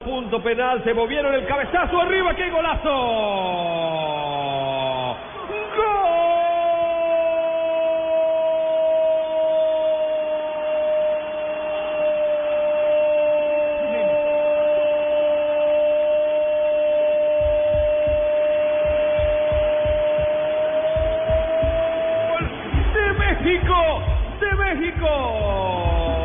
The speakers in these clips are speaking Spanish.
Punto penal, se movieron el cabezazo arriba, ¡qué golazo! ¡Gol de México! ¡De México!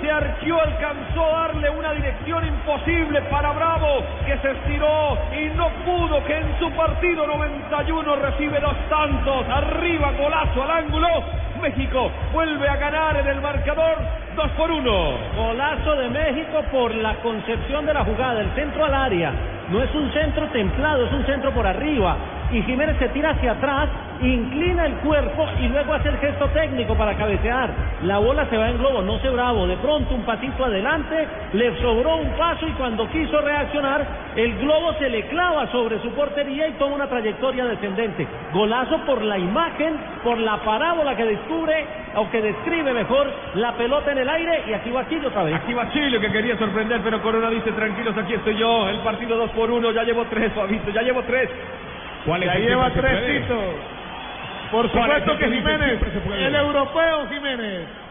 Se arqueó, alcanzó a darle una dirección imposible para Bravo, que se estiró y no pudo, que en su partido 91 recibe dos tantos, arriba golazo al ángulo, México vuelve a ganar en el marcador 2 por 1. Golazo de México por la concepción de la jugada, el centro al área. No es un centro templado, es un centro por arriba. Y Jiménez se tira hacia atrás, inclina el cuerpo y luego hace el gesto técnico para cabecear. La bola se va en globo, no se bravo. De pronto un patito adelante, le sobró un paso y cuando quiso reaccionar, el globo se le clava sobre su portería y toma una trayectoria descendente. Golazo por la imagen, por la parábola que descubre, o que describe mejor, la pelota en el aire y aquí va Chile otra vez. Aquí va Chile que quería sorprender, pero Corona dice tranquilos, aquí estoy yo. El partido 2 por 1, ya llevo 3, Fabito, ya llevo 3. ¿Cuál Ya lleva tres. Por ¿Cuál es supuesto que Jiménez, el europeo Jiménez.